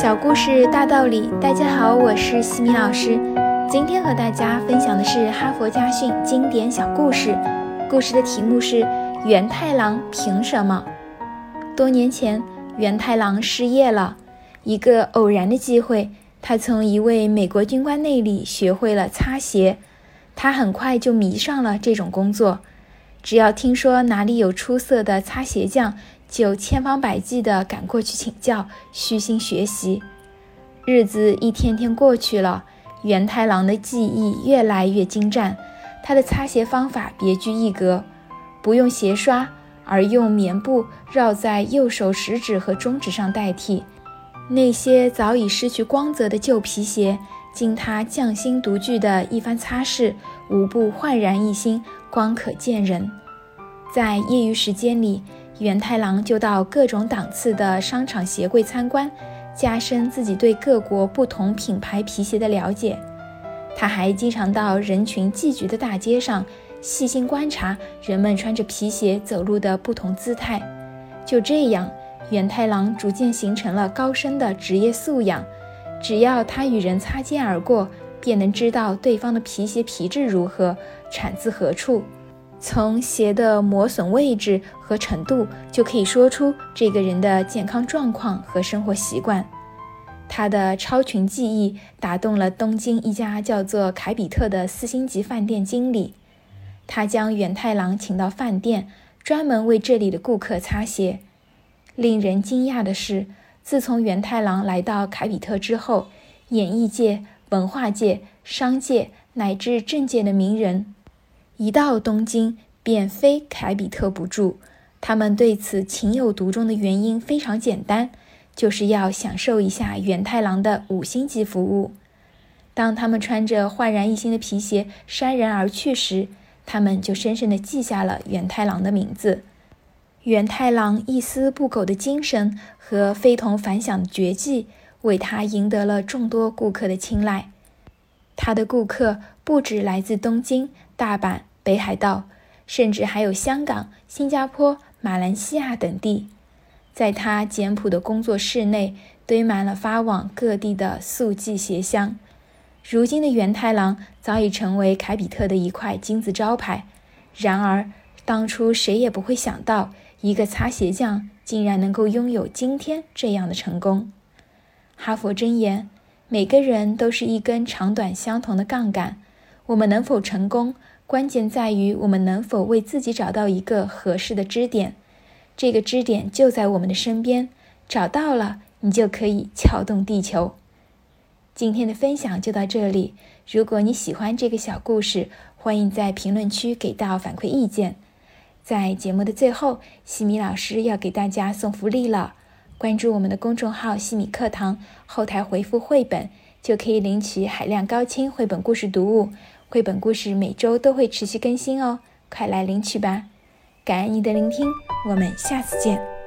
小故事大道理，大家好，我是西米老师。今天和大家分享的是哈佛家训经典小故事。故事的题目是《源太郎凭什么》。多年前，源太郎失业了。一个偶然的机会，他从一位美国军官那里学会了擦鞋。他很快就迷上了这种工作。只要听说哪里有出色的擦鞋匠，就千方百计地赶过去请教，虚心学习。日子一天天过去了，源太郎的技艺越来越精湛。他的擦鞋方法别具一格，不用鞋刷，而用棉布绕在右手食指和中指上代替。那些早已失去光泽的旧皮鞋，经他匠心独具的一番擦拭，无不焕然一新，光可见人。在业余时间里，源太郎就到各种档次的商场鞋柜参观，加深自己对各国不同品牌皮鞋的了解。他还经常到人群聚集的大街上，细心观察人们穿着皮鞋走路的不同姿态。就这样，源太郎逐渐形成了高深的职业素养。只要他与人擦肩而过，便能知道对方的皮鞋皮质如何，产自何处。从鞋的磨损位置和程度，就可以说出这个人的健康状况和生活习惯。他的超群技艺打动了东京一家叫做凯比特的四星级饭店经理，他将源太郎请到饭店，专门为这里的顾客擦鞋。令人惊讶的是，自从源太郎来到凯比特之后，演艺界、文化界、商界乃至政界的名人。一到东京，便非凯比特不住。他们对此情有独钟的原因非常简单，就是要享受一下源太郎的五星级服务。当他们穿着焕然一新的皮鞋潸然而去时，他们就深深地记下了源太郎的名字。源太郎一丝不苟的精神和非同凡响的绝技，为他赢得了众多顾客的青睐。他的顾客不止来自东京、大阪。北海道，甚至还有香港、新加坡、马来西亚等地，在他简朴的工作室内堆满了发往各地的速记鞋箱。如今的元太郎早已成为凯比特的一块金字招牌。然而，当初谁也不会想到，一个擦鞋匠竟然能够拥有今天这样的成功。哈佛箴言：每个人都是一根长短相同的杠杆，我们能否成功？关键在于我们能否为自己找到一个合适的支点，这个支点就在我们的身边，找到了，你就可以撬动地球。今天的分享就到这里，如果你喜欢这个小故事，欢迎在评论区给到反馈意见。在节目的最后，西米老师要给大家送福利了，关注我们的公众号“西米课堂”，后台回复“绘本”，就可以领取海量高清绘本故事读物。绘本故事每周都会持续更新哦，快来领取吧！感恩你的聆听，我们下次见。